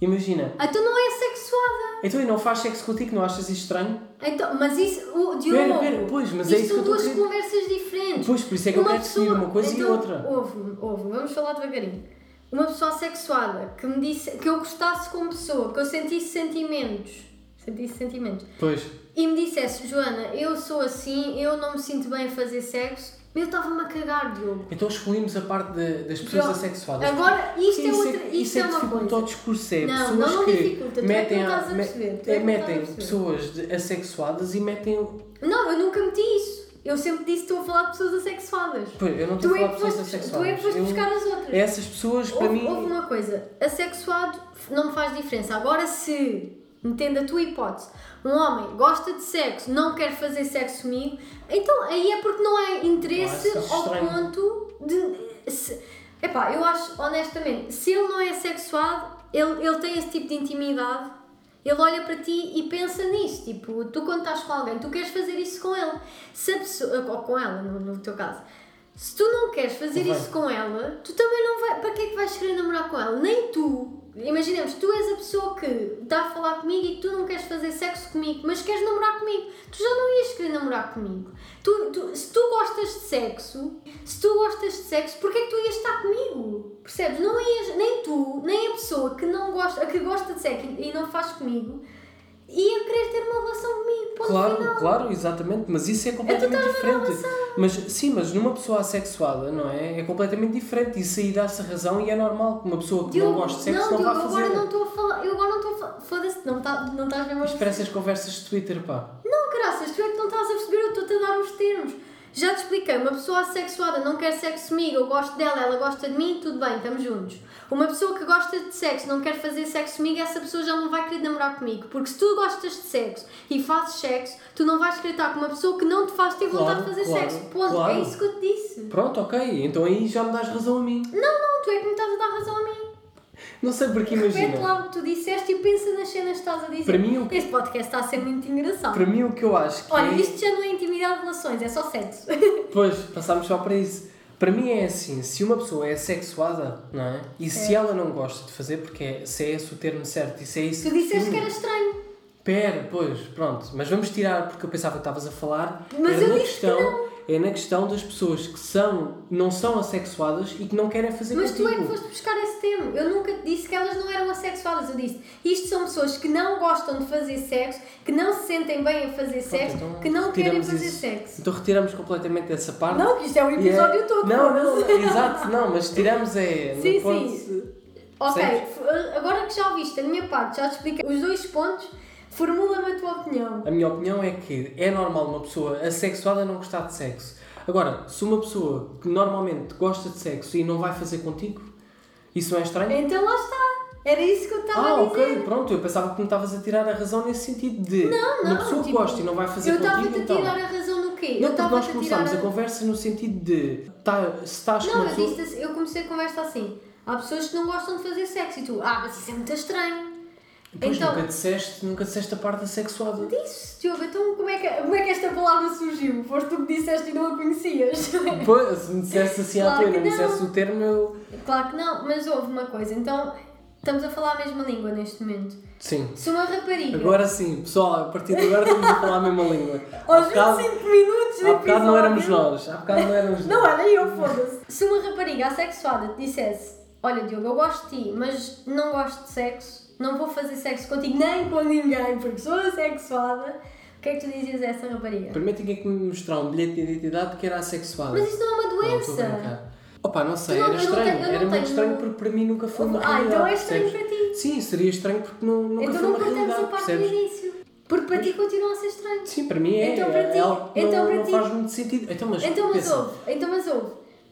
Imagina. Então não é sexuada. Então e não faz sexo contigo, não achas isso estranho? Então, mas isso, o Diogo, Pera, pera, pois, mas é isto isso são duas conversas diferentes. Pois, por isso é que eu quero definir uma coisa e então, outra. Ouve, ouve, vamos falar devagarinho. Uma pessoa sexuada que me disse que eu gostasse como pessoa, que eu sentisse sentimentos, sentisse sentimentos, Pois. e me dissesse, Joana, eu sou assim, eu não me sinto bem a fazer sexo, eu estava-me a cagar, Diogo. Então excluímos a parte de- das pessoas Pronto. assexuadas. Agora, isto é outra, isto isso é uma dificulta coisa. o discurso, é Não, pessoas não, não que é metem, não a- estás a me- é é, a metem pessoas assexuadas e metem. Não, eu nunca meti isso. Eu sempre disse que estou a falar de pessoas assexuadas. Pois, eu não estou Tu a é, falar que de pessoas assexuadas. tu é que foste Eu- buscar as outras. Essas pessoas, para houve, mim. houve uma coisa, assexuado não me faz diferença. Agora, se, entenda a tua hipótese, um homem gosta de sexo, não quer fazer sexo comigo, então aí é porque não há interesse ao estranho. ponto de. Se, epá, eu acho, honestamente, se ele não é sexuado, ele, ele tem esse tipo de intimidade. Ele olha para ti e pensa nisso, tipo, tu quando estás com alguém, tu queres fazer isso com ele. Se pessoa, ou com ela, no, no teu caso. Se tu não queres fazer isso com ela, tu também não vai. Para que é que vais querer namorar com ela? Nem tu. Imaginemos, tu és a pessoa que está a falar comigo e tu não queres fazer sexo comigo, mas queres namorar comigo. Tu já não ias querer namorar comigo. Tu, tu- se tu gostas de sexo, se tu gostas de sexo, porquê é que tu ias estar comigo? Percebes? Não ias, nem tu, nem a pessoa que não gosta, que gosta de sexo e não faz comigo, ia querer ter uma relação comigo. Ponto Claro, final. claro, exatamente, mas isso é completamente diferente. Mas sim, mas numa pessoa assexuada, não é? É completamente diferente. Isso aí dá-se razão e é normal que uma pessoa que não Diogo, gosta de sexo não, Diogo, vá fazer. agora não estou a falar, eu agora não estou a falar, foda-se, não, tá, não estás mesmo a Isto parece as conversas de Twitter, pá. Não, graças, tu é que não estás a perceber, eu estou-te a dar os termos. Já te expliquei, uma pessoa assexuada não quer sexo comigo, eu gosto dela, ela gosta de mim, tudo bem, estamos juntos. Uma pessoa que gosta de sexo não quer fazer sexo comigo, essa pessoa já não vai querer namorar comigo. Porque se tu gostas de sexo e fazes sexo, tu não vais querer estar com uma pessoa que não te faz ter vontade Claro, de fazer claro, sexo. Ponto, claro. é isso que eu te disse. Pronto, ok, então aí já me dás razão a mim. Não, não, tu é que me estás a dar razão a mim. Não sei porque Repete imagina. lá o que tu disseste e pensa nas cenas que estás a dizer. Para mim, que- Este podcast está a ser muito engraçado. Para mim o que eu acho que Olha, é... isto já não é intimidade de relações, é só sexo. Pois, passámos só para isso. Para mim é assim, se uma pessoa é sexuada, não é? E se ela não gosta de fazer, porque é, se é esse o termo certo, e se é isso... Tu disseste que define- era estranho. Pera, pois, pronto. Mas vamos tirar, porque eu pensava que estavas a falar. Mas era eu disse que questão, É na questão das pessoas que são, não são assexuadas e que não querem fazer Mas tu é que contigo. foste buscar esse termo. Eu nunca te disse que elas não eram assexuadas. Eu disse, isto são pessoas que não gostam de fazer sexo, que não se sentem bem a fazer sexo, então que não querem fazer isso. sexo. Então retiramos completamente essa parte. Não, que isto é E é- episódio todo. Não, não, não, exato, não, mas tiramos é. Sim, no ponto- sim. Ok, f- agora que já ouviste a minha parte, já te expliquei os dois pontos, formula-me a tua opinião. A minha opinião é que é normal uma pessoa assexuada não gostar de sexo. Agora, se uma pessoa que normalmente gosta de sexo e não vai fazer contigo, isso não é estranho? Então lá está. Era isso que eu estava Ah, a dizer. ok, pronto, eu pensava que me estavas a tirar a razão nesse sentido de Não, uma não, pessoa que tipo, gosta e não vai fazer Eu contigo, estava-te a então. tirar a razão no quê? eu Não, porque estava nós a começámos a conversa no sentido de tá, se estás com Não, uma eu, pessoa. assim- eu comecei a conversa assim. Há pessoas que não gostam de fazer sexo e tu, ah, mas isso é muito estranho. Pois então, nunca disseste, nunca disseste a parte assexuada. disse, Diogo, então como é, que, como é que esta palavra surgiu? Foste tu que disseste e não a conhecias? Pois, se me dissesse assim à Claro tua e que não me dissesse o termo, eu. claro que não, mas houve uma coisa. Então, estamos a falar a mesma língua neste momento. Sim. Se uma rapariga. Agora sim, pessoal, a partir de agora estamos a falar a mesma língua. Há aos bocado, 25 minutos de há bocado não éramos nós. Há bocado não éramos nós. Não era eu, foda-se. Se uma rapariga assexuada te dissesse: Olha, Diogo, eu gosto de ti, mas não gosto de sexo, não vou fazer sexo contigo nem com ninguém porque sou assexuada, o que é que tu dizias a essa rapariga? Primeiro tinha que me mostrar um bilhete de identidade que era assexuada. Mas isso não é uma Não, doença. brincar. Opa, não sei, não- era não estranho. tenho- não era muito tenho- estranho porque para mim nunca foi uma Ah, realidade. então é estranho percebes? para ti. Sim, seria estranho porque não, nunca então foi não uma cortamos a realidade, parte do início. Porque para ti continua a ser estranho. Sim, para mim é. Então para é ti- algo que então não, para não ti- faz muito sentido. Então, mas, Então, mas pensa, ouve, então, mas ouve.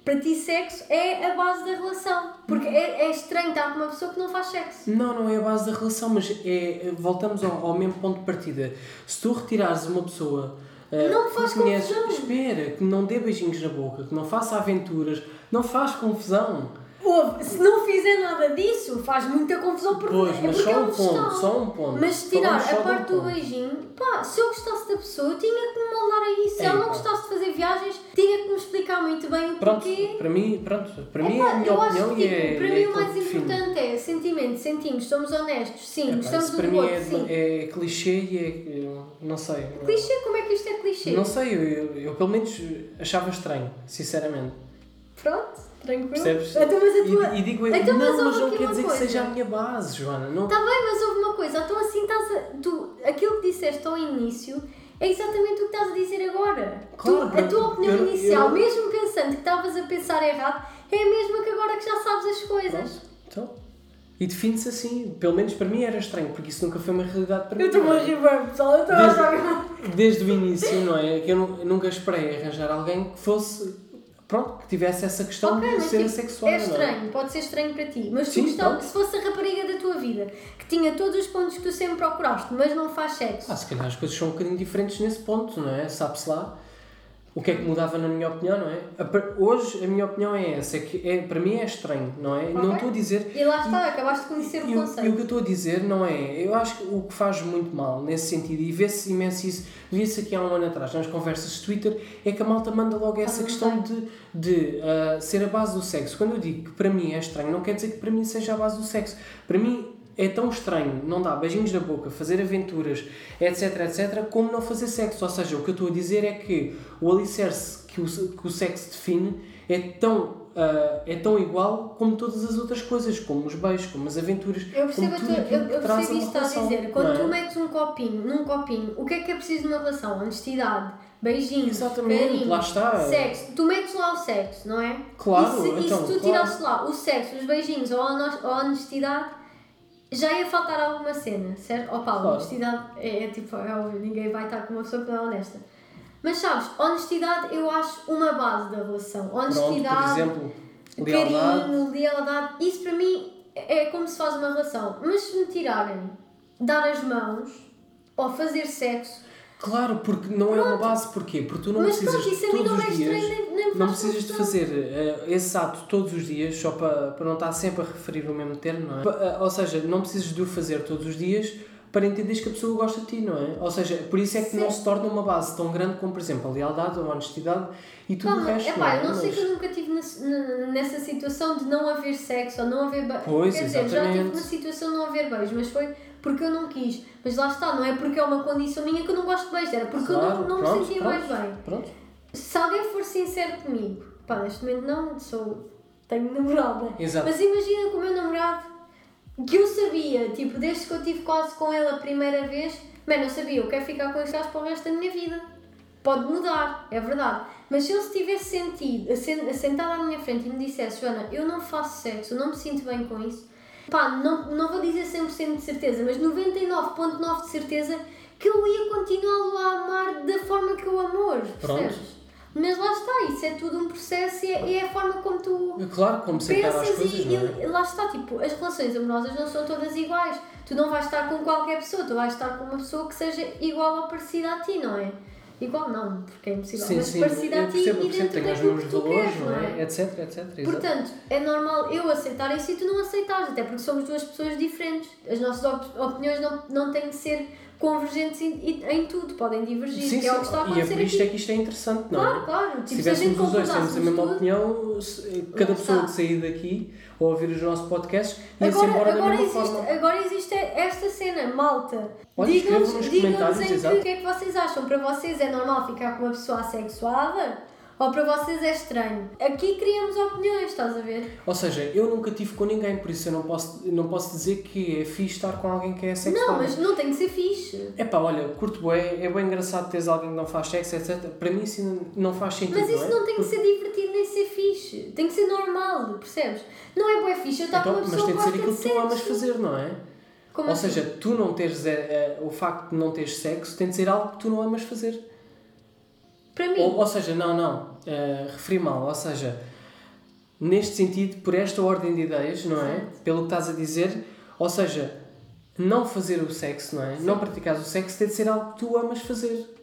Para ti, sexo é a base da relação. Porque é, é estranho estar com uma pessoa que não faz sexo. Não, não é a base da relação, mas é, voltamos ao, ao mesmo ponto de partida. Se tu retirares uma pessoa eh, Não que faz conheces, confusão. espera, que não dê beijinhos na boca, que não faça aventuras, não faz confusão. Ouve, se não fizer nada disso, faz muita confusão porque, Pois, é mas porque só é um ponto, só um ponto. Mas tirar a de um parte do beijinho, pá, se eu gostasse da pessoa, eu tinha que me moldar a isso. Se É, ela não pá. gostasse de fazer viagens, tinha que me explicar muito bem o Pronto, porquê. para mim, pronto, para mim é Epá, a minha opinião acho que, tipo, é. para é mim o aquilo mais define. importante é sentimento, sentimos, somos honestos, sim, Epá, gostamos do mim outro, é, sim. é clichê e é. Não sei. Clichê, como é que isto é clichê? Não sei, eu, eu, eu pelo menos achava estranho, sinceramente. Pronto, tranquilo. Percebes? Então, mas a E- tua... E, digo eu, Então, mas não, mas houve não quer dizer que coisa. seja a minha base, Joana. Não, Tá bem, mas houve uma coisa, então assim estás a. Tu, aquilo que disseste ao início é exatamente o que estás a dizer agora. Claro, tu, a tua opinião eu- inicial, eu- mesmo pensando que estavas a pensar errado, é a mesma que agora que já sabes as coisas. Então. E define-se assim. Pelo menos para mim era estranho, porque isso nunca foi uma realidade para mim. Eu estou-me a rir bem, pessoal, eu estou a achar. Desde o início, não é? Que eu nunca esperei arranjar alguém que fosse. Pronto, que tivesse essa questão Ok, de ser tipo, assexual. é não estranho, pode ser estranho para ti, mas Sim, pronto. se fosse a rapariga da tua vida, que tinha todos os pontos que tu sempre procuraste, mas não faz sexo. Ah, se calhar as coisas são um bocadinho diferentes nesse ponto, não é? Sabe-se lá. O que é que mudava na minha opinião, não é? Hoje a minha opinião é essa, é que é, para mim é estranho, não é? Não estou a dizer. E lá está, acabaste de conhecer o conceito. e o que eu estou a dizer não é. Eu acho que o que faz muito mal nesse sentido, e vê-se imenso isso, via-se aqui há um ano atrás nas conversas de Twitter, é que a malta manda logo essa Ah, questão de, de ah, ser a base do sexo. Quando eu digo que para mim é estranho, não quer dizer que para mim seja a base do sexo. Para mim é tão estranho não dar beijinhos na boca, fazer aventuras, etc, etc, como não fazer sexo. Ou seja, o que eu estou a dizer é que o alicerce que o, que o sexo define é tão. ah, é tão igual como todas as outras coisas, como os beijos, como as aventuras, Eu percebo, como tudo aquilo eu, que eu percebo isto está a dizer. Quando é? tu metes um copinho num copinho, o que é que é preciso numa relação? Honestidade, beijinhos, Exatamente, carinho, lá está. sexo. Tu metes lá o sexo, não é? Claro, e se, e então, se tu claro. tirasses lá o sexo, os beijinhos ou a honestidade, já ia faltar alguma cena, certo? Paulo, Claro. honestidade é, é tipo, é óbvio, ninguém vai estar com uma pessoa que não é honesta. Mas sabes, honestidade eu acho uma base da relação. Pronto, Honestidade, exemplo, lealdade. carinho, lealdade, isso para mim é como se faz uma relação. Mas se me tirarem dar as mãos ou fazer sexo, Claro, porque não é uma base, porquê? Porque tu não mas precisas pronto, isso todos não é os dias. nem, nem Não precisas de fazer eh, esse ato todos os dias, só para, para não estar sempre a referir o mesmo termo, não é? Eh, Ou seja, não precisas de o fazer todos os dias para entenderes que a pessoa gosta de ti, não é? Ou seja, por isso é que Sim. não se torna uma base tão grande como, por exemplo, a lealdade, a honestidade e tudo Calma, o resto, epá, não é? eu não sei que eu nunca estive nessa situação de não haver sexo ou não haver beijo. Pois, Quer dizer, já tive exatamente. na situação de não haver beijo, mas foi porque eu não quis. Mas lá está, não é porque é uma condição minha que eu não gosto de beijo, era porque eu Claro, não, não pronto, me sentia pronto, mais bem. Pronto. Se alguém for sincero comigo, pá, neste momento não, sou. tenho namorada. Exato. Mas imagina com o meu namorado que eu sabia, tipo, desde que eu estive quase com ele a primeira vez, mano, eu sabia, eu quero ficar com este gajo para o resto da minha vida. Pode mudar, é verdade. Mas se ele se tivesse sentido, sentado à minha frente e me dissesse, Joana, eu não faço sexo, eu não me sinto bem com isso, pá, não, não vou dizer 100% de certeza, mas 99,9% de certeza que eu ia continuá-lo a amar da forma que eu amo hoje, percebes? Mas lá está, isso é tudo um processo e é, é a forma como tu Claro, como pensas coisas, e, é? e lá está, tipo, as relações amorosas não são todas iguais. Tu não vais estar com qualquer pessoa, tu vais estar com uma pessoa que seja igual ou parecida a ti, não é? Igual não, porque é impossível, Sim, mas sim, parecida a ti percebo, e dentro tem os mesmos valores, não é? Etc, etc. exato. Portanto, é normal eu aceitar isso e tu não aceitares, até porque somos duas pessoas diferentes. As nossas op- opiniões não, não têm que ser convergentes em, em- tudo, podem divergir, Sim, que é o que está a E é acontecer por isto aqui. é que isto é interessante, não é? Claro, claro. Tipo, se tivéssemos os dois temos a mesma tudo, opinião, se- cada pessoa que sair daqui ou ouvir os nossos podcasts ia-se Agora, embora da agora, mesma existe, forma. agora existe esta cena, malta. Digam-nos em que, exato. o que é que vocês acham. Para vocês é normal ficar com uma pessoa assexuada? Ou para vocês é estranho? Aqui criamos opiniões, estás a ver? Ou seja, eu nunca tive com ninguém, por isso eu não posso, não posso dizer que é fixe estar com alguém que é sexual. Não, mas não tem que ser fixe. É pá, olha, curto bué, é bem engraçado teres alguém que não faz sexo, etc. Para mim isso não- faz sentido, Mas isso não é? não tem que ser divertido nem ser fixe. Tem que ser normal, percebes? Não é bué fixe eu estar Então, com uma mas pessoa tem de ser que aquilo que tu amas fazer, não é? Como Ou assim? seja, tu não teres é, é, o facto de não teres sexo tem de ser algo que tu não amas fazer. Para mim. Ou, ou seja, não, não, uh, referi mal, ou seja, neste sentido, por esta ordem de ideias, não é? Pelo que estás a dizer, ou seja, não fazer o sexo, não é? Não praticar o sexo tem de ser algo que tu amas fazer.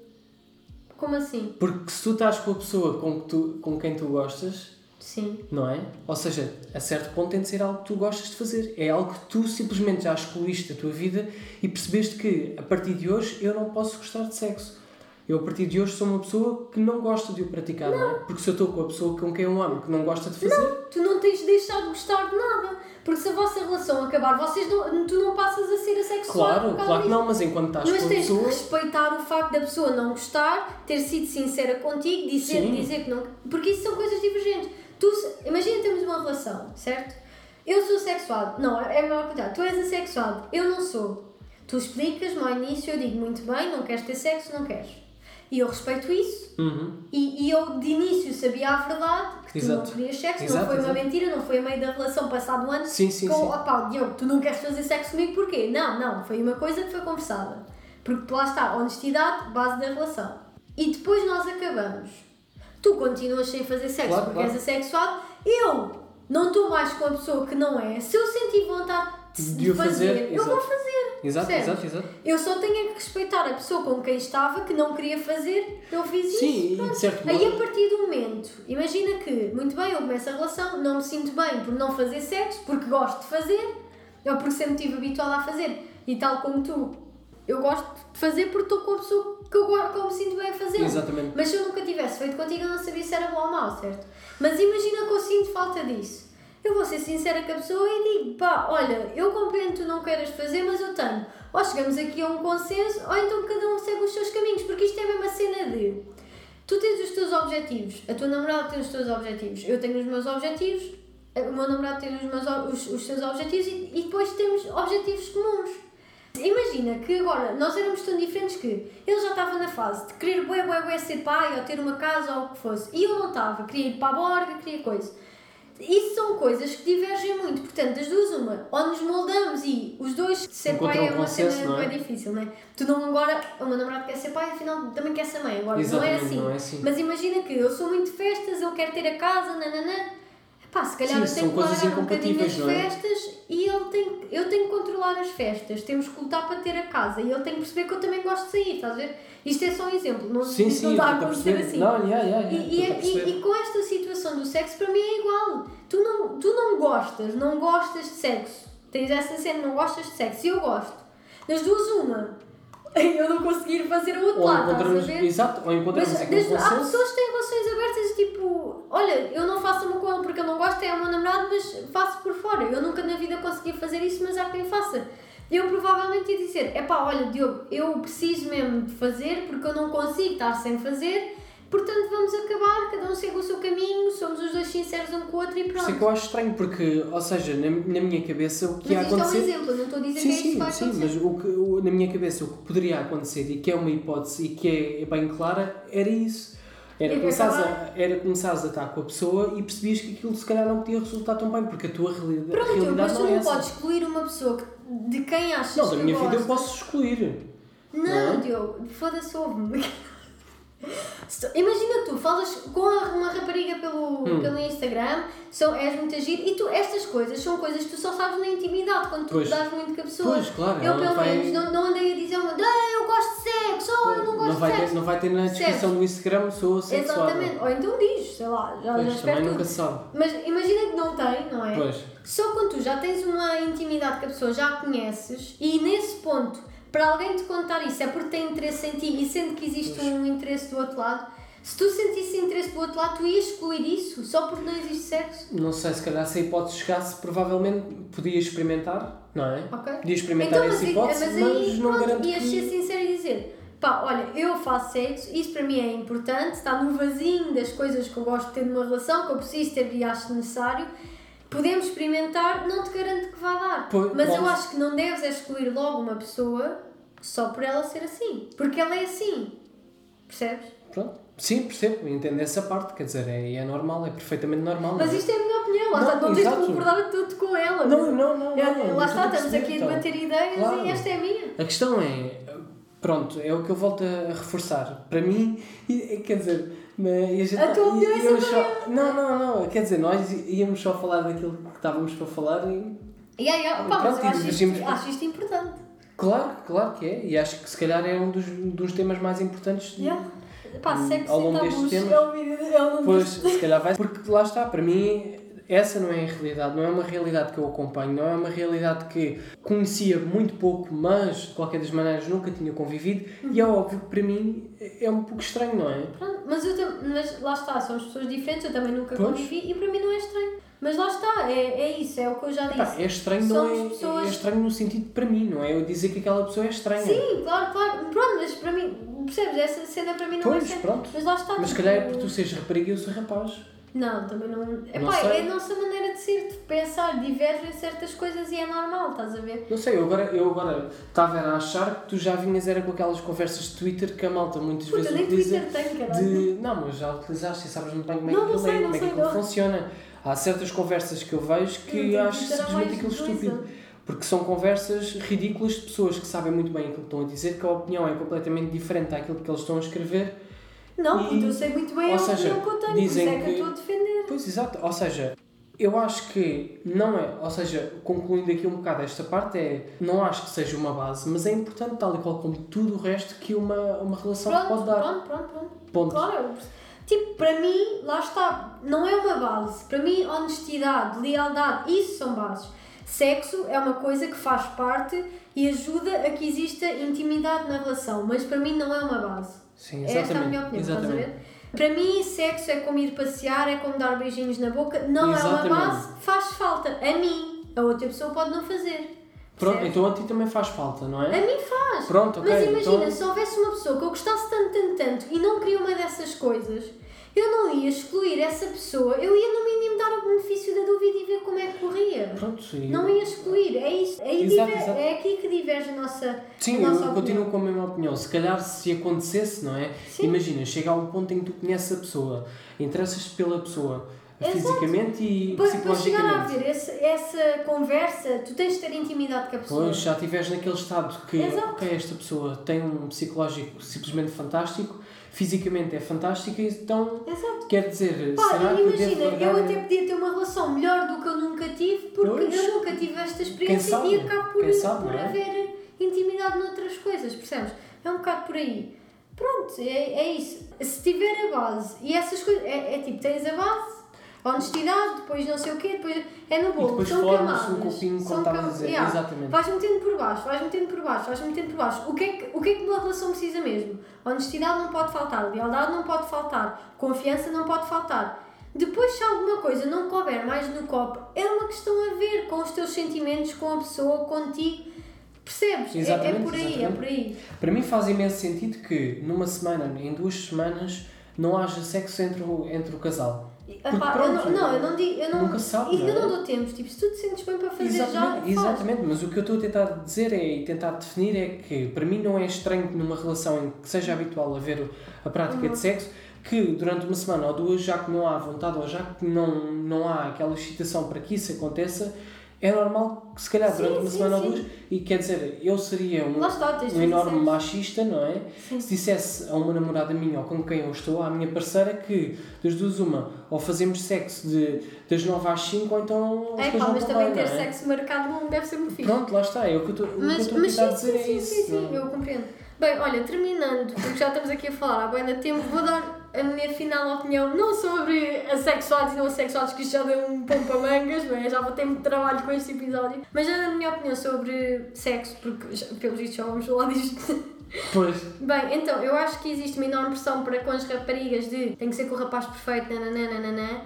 Como assim? Porque se tu estás com a pessoa com, que tu, com quem tu gostas, Sim. não é? Ou seja, a certo ponto tem de ser algo que tu gostas de fazer. É algo que tu simplesmente já excluíste da tua vida e percebeste que a partir de hoje eu não posso gostar de sexo. Eu a partir de hoje sou uma pessoa que não gosta de o praticar, não, é? Porque se eu estou com a pessoa com quem eu amo que não gosta de fazer. Tu não tens de deixar de gostar de nada. Porque se a vossa relação acabar, vocês não, tu não passas a ser assexual. Claro, claro que não, mas enquanto estás Mas com a tens pessoa. que respeitar o facto da pessoa não gostar, ter sido sincera contigo, dizer, Sim. dizer que não. Porque isso são coisas divergentes. Tu, imagina temos uma relação, certo? Eu sou sexual. Não, é melhor cuidar. Tu és assexual. Eu não sou. Tu explicas-me ao início, eu digo muito bem, não queres ter sexo, não queres. E eu respeito isso. Uhum. E, e eu de início sabia a verdade, que tu não Exato. querias sexo, não Exato, foi uma exato. mentira, não foi a meio da relação passado um ano. Sim, sim, com, sim. opá, Diogo, tu não queres fazer sexo comigo porquê? Não, não, foi uma coisa que foi conversada. Porque lá está, honestidade, base da relação. E depois nós acabamos. Tu continuas sem fazer sexo Claro, porque claro. és assexual, eu não estou mais com a pessoa que não é. Se eu sentir vontade de, De o fazer, eu vou fazer. Exato, percebes? exato, exato. Eu só tenho é que respeitar a pessoa com quem estava, que não queria fazer, eu fiz isso. Sim, pronto. de certo Aí modo- a partir do momento, imagina que, muito bem, eu começo a relação, não me sinto bem por não fazer sexo, porque gosto de fazer, ou porque sempre estive habituada a fazer. E tal como tu, eu gosto de fazer porque estou com a pessoa que eu, que eu me sinto bem a fazer. Exatamente. Mas se eu nunca tivesse feito contigo, eu não sabia se era bom ou mau, certo? Mas imagina que eu sinto falta disso. Eu vou ser sincera com a pessoa e digo, pá, olha, eu compreendo que tu não queiras fazer, mas eu tenho. Ou chegamos aqui a um consenso, ou então cada um segue os seus caminhos, porque isto é a mesma cena de. Tu tens os teus objetivos, a tua namorada tem os teus objetivos, eu tenho os meus objetivos, o meu namorado tem os, meus, os, os seus objetivos e, e depois temos objetivos comuns. Imagina que agora nós éramos tão diferentes que ele já estava na fase de querer bué, bué, bué ser pai ou ter uma casa ou o que fosse e eu não estava, queria ir para a borga, queria coisa. Isso são coisas que divergem muito, portanto, das duas, uma, ou nos moldamos e os dois ser Encontram pai é um uma cena não é? bem difícil, não é? Tu não agora, o meu namorado quer ser pai, afinal também quer ser mãe, agora não é, assim. não é assim. Mas imagina que eu sou muito de festas, ele quer ter a casa, nananã. Pá, se calhar Sim, eu tenho que largar um bocadinho as é? festas e ele tem, eu tenho que controlar as festas, temos que lutar para ter a casa e ele tem que perceber que eu também gosto de sair, estás a ver? Isto é só um exemplo, não, Sim, sim, não está a acontecer assim. Não, yeah, yeah, E, yeah, e, a e- perceber. e com esta situação do sexo, para mim é igual. Tu não, tu não gostas, não gostas de sexo. Tens essa cena, não gostas de sexo. E eu gosto. Das duas, uma. Eu não conseguir fazer o outro Ou lado, estás a ver? exato, ou encontramos Mas aquele desde- há pessoas que têm relações abertas e tipo, olha, eu não faço uma com ele porque eu não gosto, é o meu namorado, mas faço por fora. Eu nunca na vida consegui fazer isso, mas há quem faça. Eu provavelmente ia dizer, é pá, olha, Diogo, eu preciso mesmo de fazer porque eu não consigo estar sem fazer, portanto vamos acabar, cada um segue o seu caminho, somos os dois sinceros um com o outro e Por isso é que pronto. eu acho estranho, porque, ou seja, na, na minha cabeça o que ia Mas isto é um acontecer. exemplo, não estou a dizer Sim, que é isso sim, vai sim, acontecer. mas o que, o- na minha cabeça o que poderia acontecer e que é uma hipótese e que é, é bem clara era isso. Era É começares, a, era começares a estar com a pessoa e percebias que aquilo se calhar não podia resultar tão bem, porque a tua realidade, Pronto, realidade mas tu não é não essa. podes excluir uma pessoa que- de quem achas Não, da que minha vida eu posso excluir. Não, Não é? Diogo, foda-se, ouve-me. Imagina tu, falas com uma rapariga pelo, Hum. pelo Instagram, são, és muito agir e tu, estas coisas são coisas que tu só sabes na intimidade, quando tu Pois. dás muito com a pessoa. Pois, claro, eu pelo vai- menos não, não andei a dizer uma ah, eu gosto de sexo, ou eu não gosto não, vai de ter, sexo. não vai ter na descrição do Instagram sou sexual. Exatamente, ou então diz, sei lá, já, já Pois, espero também tudo. nunca sabe. Mas imagina que não tem, não é? Pois. Só quando tu já tens uma intimidade com a pessoa, já conheces, e nesse ponto, para alguém te contar isso, é porque tem interesse em ti e sendo que existe Pois. um interesse do outro lado, se tu sentisse interesse do outro lado, tu ias excluir isso só porque não existe sexo? Não sei, se calhar se a hipótese chegasse, provavelmente podia experimentar, não é? Ok? Podia experimentar Então, mas, essa hipótese, mas mas, aí, não pronto, garanto ias que... ser sincero e dizer pá, olha, eu faço sexo, isso para mim é importante, está no vasinho das coisas que eu gosto de ter numa relação, que eu preciso ter e acho necessário. Podemos experimentar, não te garanto que vá dar. Pois, mas eu pronto. acho que não deves excluir logo uma pessoa só por ela ser assim. Porque ela é assim. Percebes? Pronto. Sim, percebo, entendo essa parte, quer dizer, é, é normal, é perfeitamente normal. Mas é? isto é a minha opinião, lá Não, está, não tens de concordar tudo com ela. Não, não, não. Eu- não, lá eu está, estamos aqui a então. debater ideias Claro. e esta é a minha. A questão é, pronto, é o que eu volto a reforçar. Para mim, quer dizer, mas a, gente, A tua opinião é íamos sempre só, Não, não, não, quer dizer, nós íamos só falar daquilo que estávamos para falar e. Yeah, yeah. Pá, mas Pronto, eu e acho isto, acho isto importante. Claro, claro que é, e acho que se calhar é um dos, dos temas mais importantes de- Yeah. Pá, sexo ao longo destes tabus temas. é vídeo- é nome Pois, se calhar vai, porque lá está, para mim essa não é a realidade, não é uma realidade que eu acompanho, não é uma realidade que conhecia muito pouco, mas de qualquer das maneiras nunca tinha convivido, e é óbvio que para mim é um pouco estranho, não é? Pronto, mas, eu tam- mas lá está, somos pessoas diferentes, eu também nunca Pois. convivi e para mim não é estranho. Mas lá está, é, é isso, é o que eu já disse. Epá, é estranho, não é, pessoas- é estranho no sentido para mim, não é eu dizer que aquela pessoa é estranha. Sim, claro, claro. Pronto, mas para mim, percebes? Essa cena para mim não é Pois, estranha. pronto. Mas lá está. Mas se tipo, calhar é porque tu sejas rapariga e eu sou rapaz. Não, também não. Epá, Não é a nossa maneira de ser, de pensar, diverge em certas coisas e é normal, estás a ver? Não sei, eu agora, eu agora estava a achar que tu já vinhas era com aquelas conversas de Twitter que a malta muitas Puta, vezes nem utiliza. Twitter caralho. de... Não, mas já utilizaste e sabes muito bem como é que aquilo é, como é que aquilo funciona. Há certas conversas que eu vejo que Não, tem acho simplesmente aquilo estúpido. Porque são conversas ridículas de pessoas que sabem muito bem aquilo que estão a dizer, que a opinião é completamente diferente daquilo que eles estão a escrever. Não, E- puta, eu sei muito bem ou seja, que eu por isso dizem é que eu que- estou a defender. Pois, exato. Ou seja, eu acho que não é. Ou seja, concluindo aqui um bocado esta parte, é. Não acho que seja uma base, mas é importante, tal e qual como tudo o resto, que uma, uma relação Pronto, pode dar. pronto, pronto, pronto. Ponto. Claro, eu tipo, para mim, lá está, não é uma base. Para mim, honestidade, lealdade, isso são bases. Sexo é uma coisa que faz parte e ajuda a que exista intimidade na relação, mas para mim não é uma base. Sim, Esta é a exatamente. minha opinião, estás a exatamente. ver? Para mim, sexo é como ir passear, é como dar beijinhos na boca, não é Exatamente. uma base, faz falta. A mim, a outra pessoa pode não fazer. Pronto, Percebes? então a ti também faz falta, não A é? mim faz. Pronto, ok. Mas imagina, então... se houvesse uma pessoa que eu gostasse tanto, tanto, tanto e não queria uma dessas coisas, eu não ia excluir essa pessoa, eu ia no mínimo dar o benefício da dúvida e ver como é que corria. Pronto, sim. Não ia excluir, é isso. Aí Exato, diver- exato. É aqui que diverge a nossa, Sim, a eu nossa opinião. continuo com a mesma opinião. Se calhar se acontecesse, não é? Sim. Imagina, chega a um ponto em que tu conheces a pessoa, interessas-te pela pessoa Exato. fisicamente e Para, para chegar a psicologicamente. haver esse, essa conversa, tu tens de ter intimidade com a pessoa. Pois, já estiveres naquele estado que, Exato. ok, esta pessoa tem um psicológico simplesmente fantástico, fisicamente é fantástica, então Exato. quer dizer, Pá, será eu imagina, largar... eu até podia ter uma relação melhor do que eu nunca tive, porque Pois. eu nunca tive esta experiência e acabo por, sabe, por é? haver intimidade noutras coisas, percebes? É um bocado por aí. Pronto, é, é isso. Se tiver a base e essas coisas, é, é tipo, tens a base, honestidade, depois não sei o quê, depois é no bolo. depois são forma-se camadas. um copinho, como São estava a dizer, Yeah. exatamente. Vais metendo por baixo, vais metendo por baixo, vais metendo por baixo. O que, é que, o que é que uma relação precisa mesmo? Honestidade não pode faltar, lealdade não pode faltar, confiança não pode faltar. Depois, se alguma coisa não couber mais no copo, é uma questão a ver com os teus sentimentos, com a pessoa, contigo. Percebes? É- É, Exatamente, por aí, é exatamente. por aí. Para mim faz imenso sentido que numa semana, em duas semanas, não haja sexo entre o, entre o casal. Epá, eu não, não, eu não digo. Eu não, nunca sabe, E não eu é? não dou tempos. Tipo, se tu te sentes bem para fazer já, Exatamente, faz. exatamente, mas o que eu estou a tentar dizer é, e tentar definir é que para mim não é estranho que numa relação em que seja habitual haver a prática Uhum. de sexo, que durante uma semana ou duas, já que não há vontade ou já que não, não há aquela excitação para que isso aconteça, é normal que se calhar Sim, durante uma sim, semana ou duas, e quer dizer, eu seria um, está, um enorme machista, não é? Sim. Se dissesse a uma namorada minha ou com quem eu estou, à minha parceira, que das duas uma, ou fazemos sexo de, das 9 às 5 ou então É pá, mas também ter é? sexo marcado não deve ser muito fixe. Pronto, lá está, é o que eu estou a tentar dizer é isso. sim, sim, não- eu compreendo. Bem, olha, terminando, porque já estamos aqui a falar há bem tempo, vou dar a minha final opinião, não sobre assexuados e não assexuados, que isto já deu um para mangas, não é? já vou ter muito trabalho com este episódio, mas a minha opinião sobre sexo, porque já, pelos vistos já vamos falar disto. Pois, Bem, então, eu acho que existe uma enorme pressão para com as raparigas de tem que ser com o rapaz perfeito, nananã.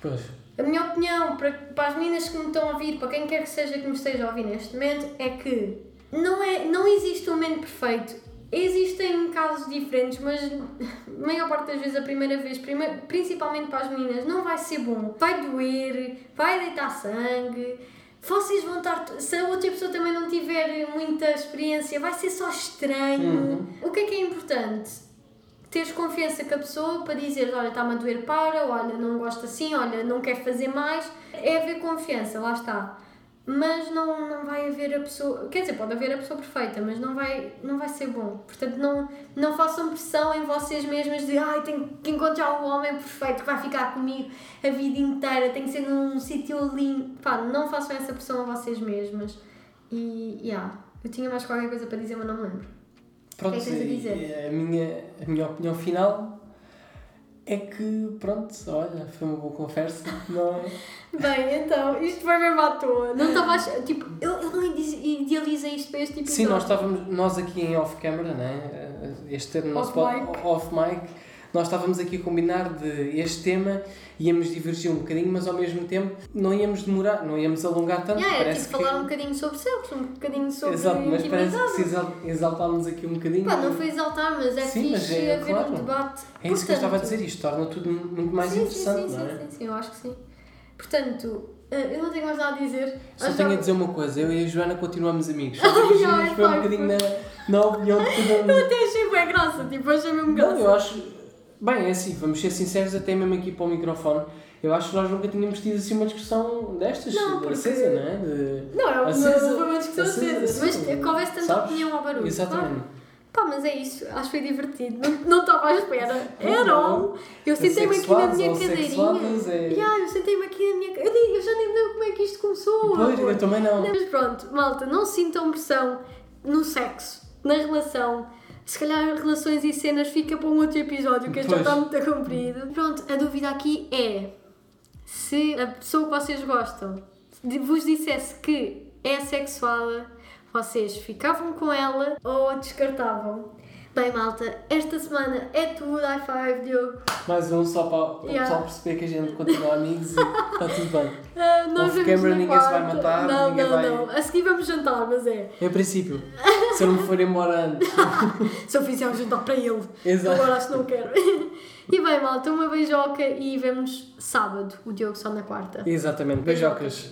pois. A minha opinião para, para as meninas que me estão a ouvir, para quem quer que seja que me esteja a ouvir neste momento, é que não, é, não existe um momento perfeito. Existem casos diferentes, mas a maior parte das vezes, a primeira vez, principalmente para as meninas, não vai ser bom. Vai doer, vai deitar sangue. Vocês vão estar. Se a outra pessoa também não tiver muita experiência, vai ser só estranho. Uhum. O que é que é importante? teres confiança com a pessoa para dizer, olha, está-me a doer, para, olha, não gosto assim, olha, não quer fazer mais. É haver confiança, lá está. Mas não, não vai haver a pessoa, quer dizer, pode haver a pessoa perfeita, mas não vai, não vai ser bom. Portanto, não, não façam pressão em vocês mesmas de, ai, tenho que encontrar um homem perfeito que vai ficar comigo a vida inteira, tem que ser num sítio lindo. Pá, não façam essa pressão a vocês mesmas. E, yeah, eu tinha mais qualquer coisa para dizer, mas não me lembro. Pronto, que é que tens a dizer? a minha, a minha opinião final é que, pronto, olha, foi uma boa conversa, não é? Bem, então, isto foi mesmo à toa. Não estava a Tipo, eu, eu não ide- idealizei isto para este episódio. Sim, nós estávamos, nós aqui em off-camera, né? Este era o nosso Off pod- mic. off-mic, nós estávamos aqui a combinar de este tema, íamos divergir um bocadinho, mas ao mesmo tempo não íamos demorar, não íamos alongar tanto. Yeah, parece tipo que... falar um bocadinho sobre sexo, um bocadinho sobre Exato, mas parece que se exal- exaltámos aqui um bocadinho. Pá, não foi exaltar, mas é Sim, mas fixe é, haver claro. um debate. É isso que eu estava a Portanto, dizer, isto torna tudo muito mais sim, interessante, sim, sim, não é? sim, sim, sim, eu acho que sim. Portanto, eh, eu não tenho mais nada a dizer. Só Acho tenho a dizer uma coisa, eu e a Joana continuamos amigos. Ai, ai, foi um bocadinho na, na opinião de cada um. Eu até achei bem graça, tipo, achei mesmo graça. Não, eu acho. Bem, é assim, vamos ser sinceros, até mesmo aqui para o microfone. Eu acho que nós nunca tínhamos tido assim uma discussão destas, Não, porque- acesa, não é? De... Não, Acesa, não foi uma discussão acesa, acesa, mas sim. que houvesse tanta Sabes? opinião ao barulho. Exatamente. claro. Pá, mas é isso, acho que foi divertido. Não- estava à espera. Era Não. Eu sentei-me aqui na minha cadeirinha. é- Yeah, eu sentei-me aqui na minha eu, nem- eu já nem lembro como é que isto começou. Pois, amor. eu também não. Mas pronto, malta, não sintam pressão no sexo, na relação. Se calhar relações e cenas fica para um outro episódio, que este já Pois. está muito comprido. Pronto, a dúvida aqui é se a pessoa que vocês gostam de- vos dissesse que é sexuada, vocês ficavam com ela ou a descartavam? Bem, malta, esta semana é tudo, high five, Diogo. Mais um só para o Yeah. pessoal perceber que a gente continua amigos e está tudo bem. Ah, nós Off camera ninguém se vai matar, Não, ninguém não, vai- não. A seguir vamos jantar, mas é. Em princípio, se eu não me for embora antes. Se eu fizer um jantar para ele. Exato. Agora acho que não quero. e bem, malta, uma beijoca e vemos sábado. O Diogo só na quarta. Exatamente, beijocas.